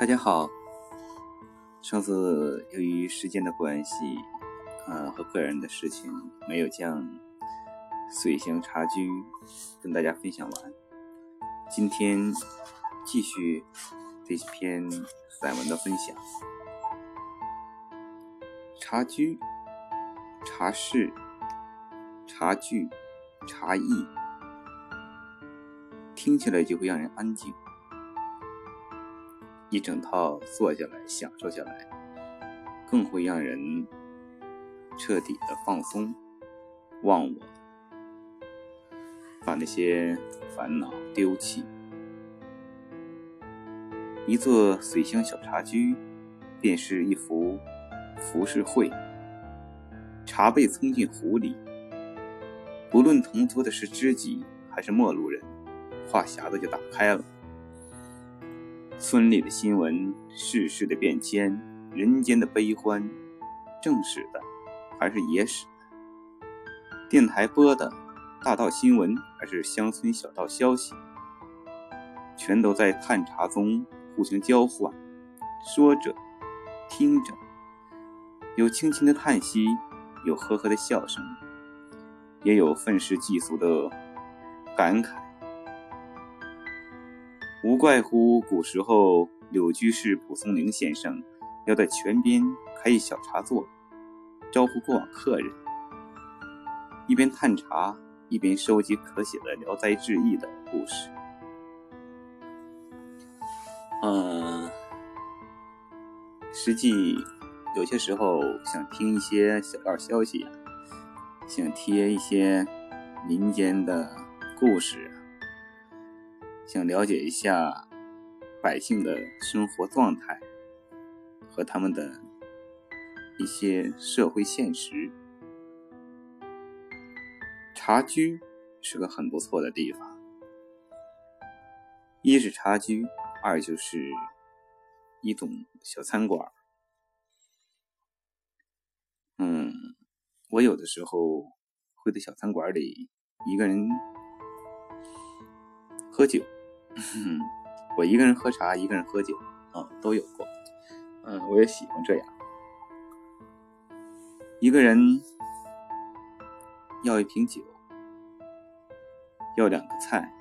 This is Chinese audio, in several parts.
大家好，上次由于时间的关系，呃和个人的事情，没有将水乡茶居跟大家分享完。今天继续这篇散文的分享。茶居、茶室、茶具、茶艺，听起来就会让人安静。一整套坐下来享受下来，更会让人彻底的放松、忘我，把那些烦恼丢弃。一座水乡小茶居，便是一幅浮世绘。茶被冲进壶里，不论同桌的是知己还是陌路人，话匣子就打开了。村里的新闻，世事的变迁，人间的悲欢，正史的还是野史的？电台播的大道新闻还是乡村小道消息？全都在探查中互相交换，说着，听着，有轻轻的叹息，有呵呵的笑声，也有愤世嫉俗的感慨。无怪乎古时候柳居士蒲松龄先生要在泉边开一小茶座，招呼过往客人，一边探茶，一边收集可写的《聊斋志异》的故事。嗯，实际有些时候想听一些小道消息，想贴一些民间的故事。想了解一下百姓的生活状态和他们的一些社会现实，茶居是个很不错的地方。一是茶居，二就是一种小餐馆。嗯，我有的时候会在小餐馆里一个人喝酒。嗯，我一个人喝茶，一个人喝酒，啊，都有过。嗯，我也喜欢这样，一个人要一瓶酒，要两个菜，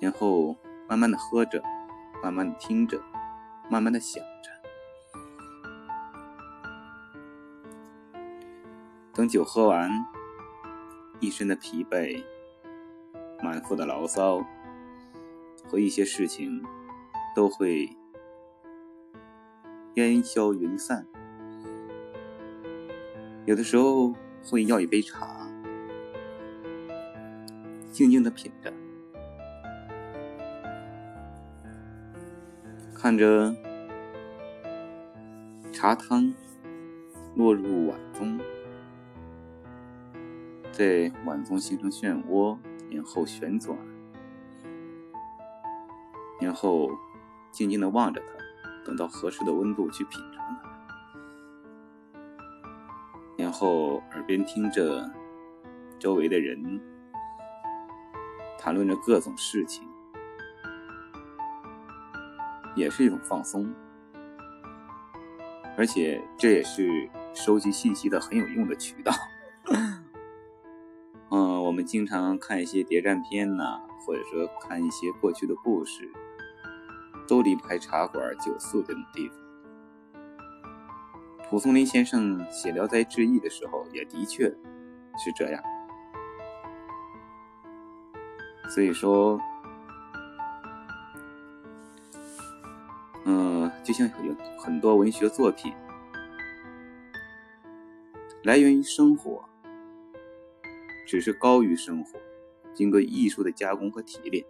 然后慢慢的喝着，慢慢的听着，慢慢的想着。等酒喝完，一身的疲惫。满腹的牢骚和一些事情都会烟消云散。有的时候会要一杯茶，静静的品着，看着茶汤落入碗中，在碗中形成漩涡。然后旋转，然后静静的望着它，等到合适的温度去品尝它，然后耳边听着周围的人谈论着各种事情，也是一种放松，而且这也是收集信息的很有用的渠道。我们经常看一些谍战片呐，或者说看一些过去的故事，都离不开茶馆、酒肆这种地方。蒲松龄先生写《聊斋志异》的时候，也的确是这样。所以说，嗯，就像有很多文学作品来源于生活。只是高于生活，经过艺术的加工和提炼，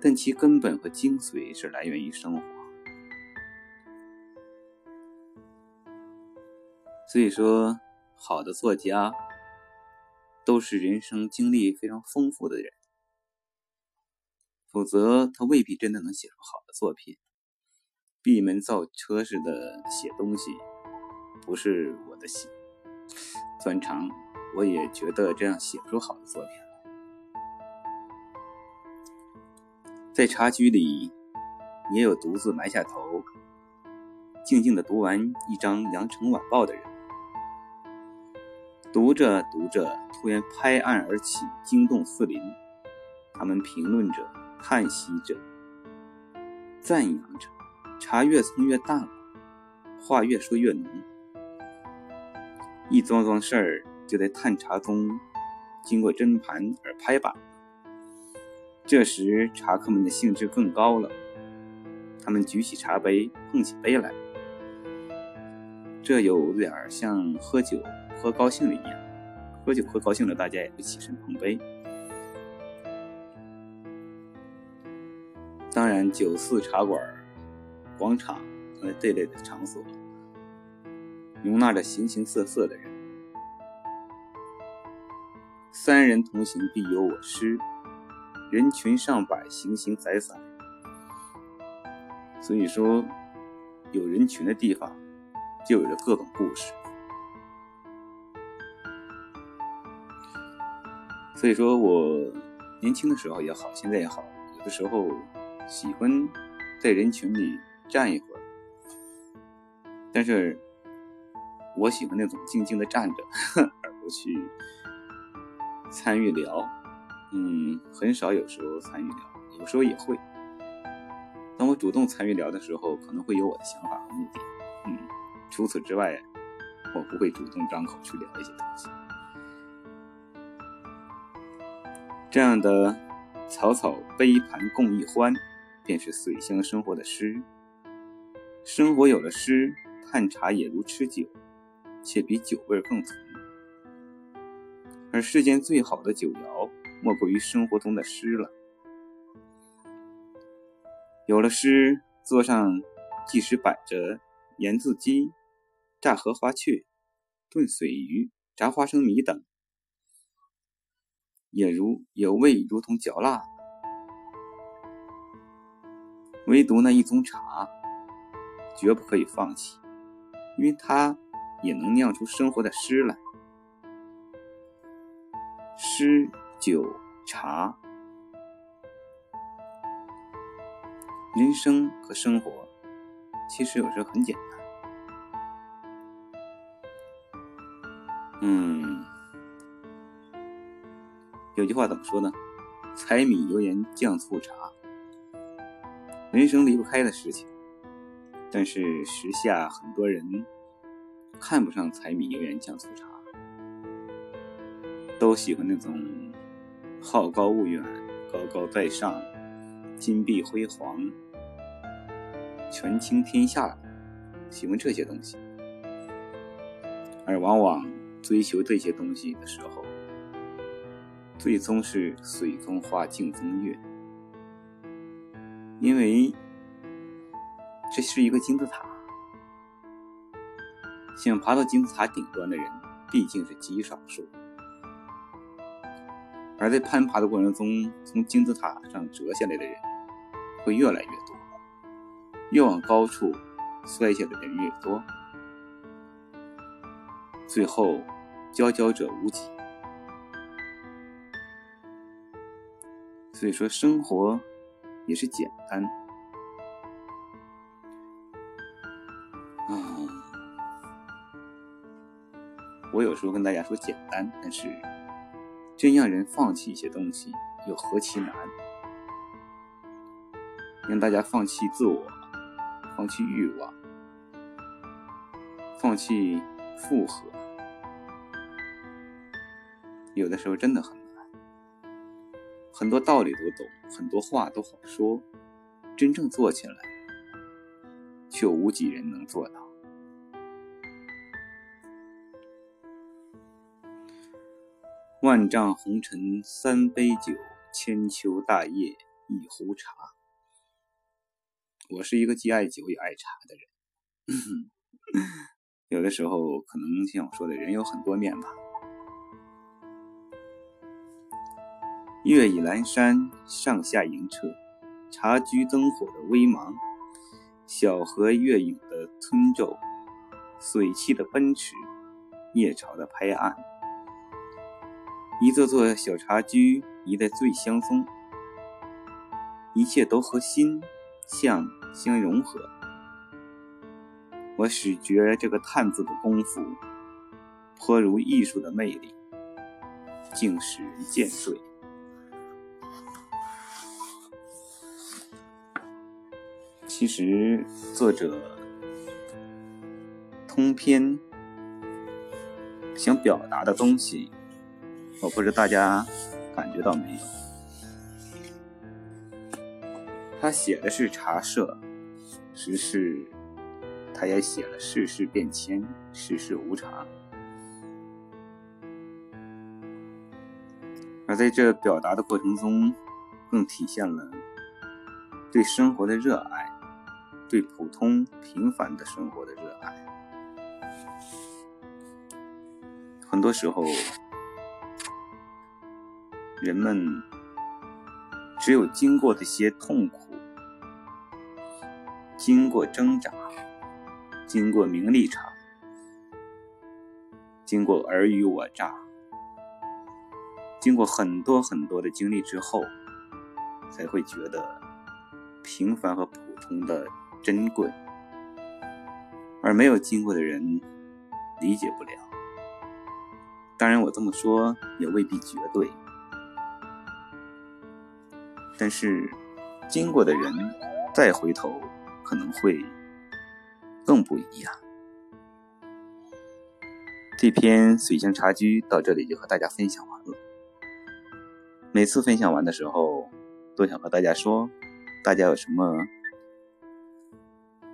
但其根本和精髓是来源于生活。所以说，好的作家都是人生经历非常丰富的人，否则他未必真的能写出好的作品。闭门造车似的写东西，不是我的喜专长。我也觉得这样写出好的作品来。在茶居里，也有独自埋下头，静静的读完一张《羊城晚报》的人。读着读着，突然拍案而起，惊动四邻。他们评论着，叹息着，赞扬着，茶越冲越淡了，话越说越浓。一桩桩事儿就在探茶中经过斟盘而拍板。这时茶客们的兴致更高了，他们举起茶杯，碰起杯来。这有点像喝酒喝高兴了一样，喝酒喝高兴了，大家也会起身碰杯。当然，酒肆、茶馆、广场呃这类的场所。容纳着形形色色的人，三人同行必有我师，人群上百，形形色色。所以说，有人群的地方，就有着各种故事。所以说我年轻的时候也好，现在也好，有的时候喜欢在人群里站一会儿，但是。我喜欢那种静静的站着，而不去参与聊。嗯，很少有时候参与聊，有时候也会。当我主动参与聊的时候，可能会有我的想法和目的。嗯，除此之外，我不会主动张口去聊一些东西。这样的草草杯盘共一欢，便是水乡生活的诗。生活有了诗，探茶也如吃酒。且比酒味更足，而世间最好的酒肴，莫过于生活中的诗了。有了诗，桌上即使摆着盐渍鸡、炸荷花雀、炖水鱼、炸花生米等，也如也味如同嚼蜡。唯独那一盅茶，绝不可以放弃，因为它。也能酿出生活的诗来。诗、酒、茶，人生和生活其实有时候很简单。嗯，有句话怎么说呢？柴米油盐酱醋茶，人生离不开的事情。但是时下很多人。看不上柴米油盐酱醋茶，都喜欢那种好高骛远、高高在上、金碧辉煌、权倾天下，喜欢这些东西。而往往追求这些东西的时候，最终是水中花、镜中月，因为这是一个金字塔。想爬到金字塔顶端的人毕竟是极少数，而在攀爬的过程中，从金字塔上折下来的人会越来越多，越往高处摔下来的人越多，最后佼佼者无几。所以说，生活也是简单。我有时候跟大家说简单，但是真让人放弃一些东西，又何其难？让大家放弃自我，放弃欲望，放弃复合，有的时候真的很难。很多道理都懂，很多话都好说，真正做起来，却无几人能做到。万丈红尘三杯酒，千秋大业一壶茶。我是一个既爱酒也爱茶的人。有的时候可能像我说的，人有很多面吧。月已阑珊，上下盈澈，茶居灯火的微芒，小河月影的吞皱，水汽的奔驰，夜潮的拍岸。一座座小茶居一代醉香中，一切都和心相相融合。我始觉这个探字的功夫，颇如艺术的魅力，竟使人见醉。其实作者通篇想表达的东西，我不知大家感觉到没有？他写的是茶社，实是他也写了世事变迁，世事无常。而在这表达的过程中，更体现了对生活的热爱。对普通平凡的生活的热爱，很多时候，人们只有经过这些痛苦，经过挣扎，经过名利场，经过尔虞我诈，经过很多很多的经历之后，才会觉得平凡和普通的。珍贵，而没有经过的人理解不了。当然，我这么说也未必绝对，但是经过的人再回头，可能会更不一样。这篇《水乡茶居》到这里就和大家分享完了。每次分享完的时候，都想和大家说，大家有什么？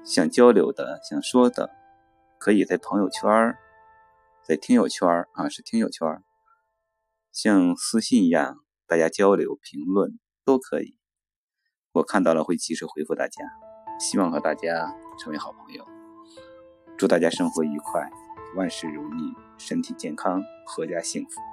想交流的、想说的，可以在朋友圈在听友圈啊，是听友圈像私信一样，大家交流、评论都可以。我看到了会及时回复大家。希望和大家成为好朋友。祝大家生活愉快，万事如意，身体健康，阖家幸福。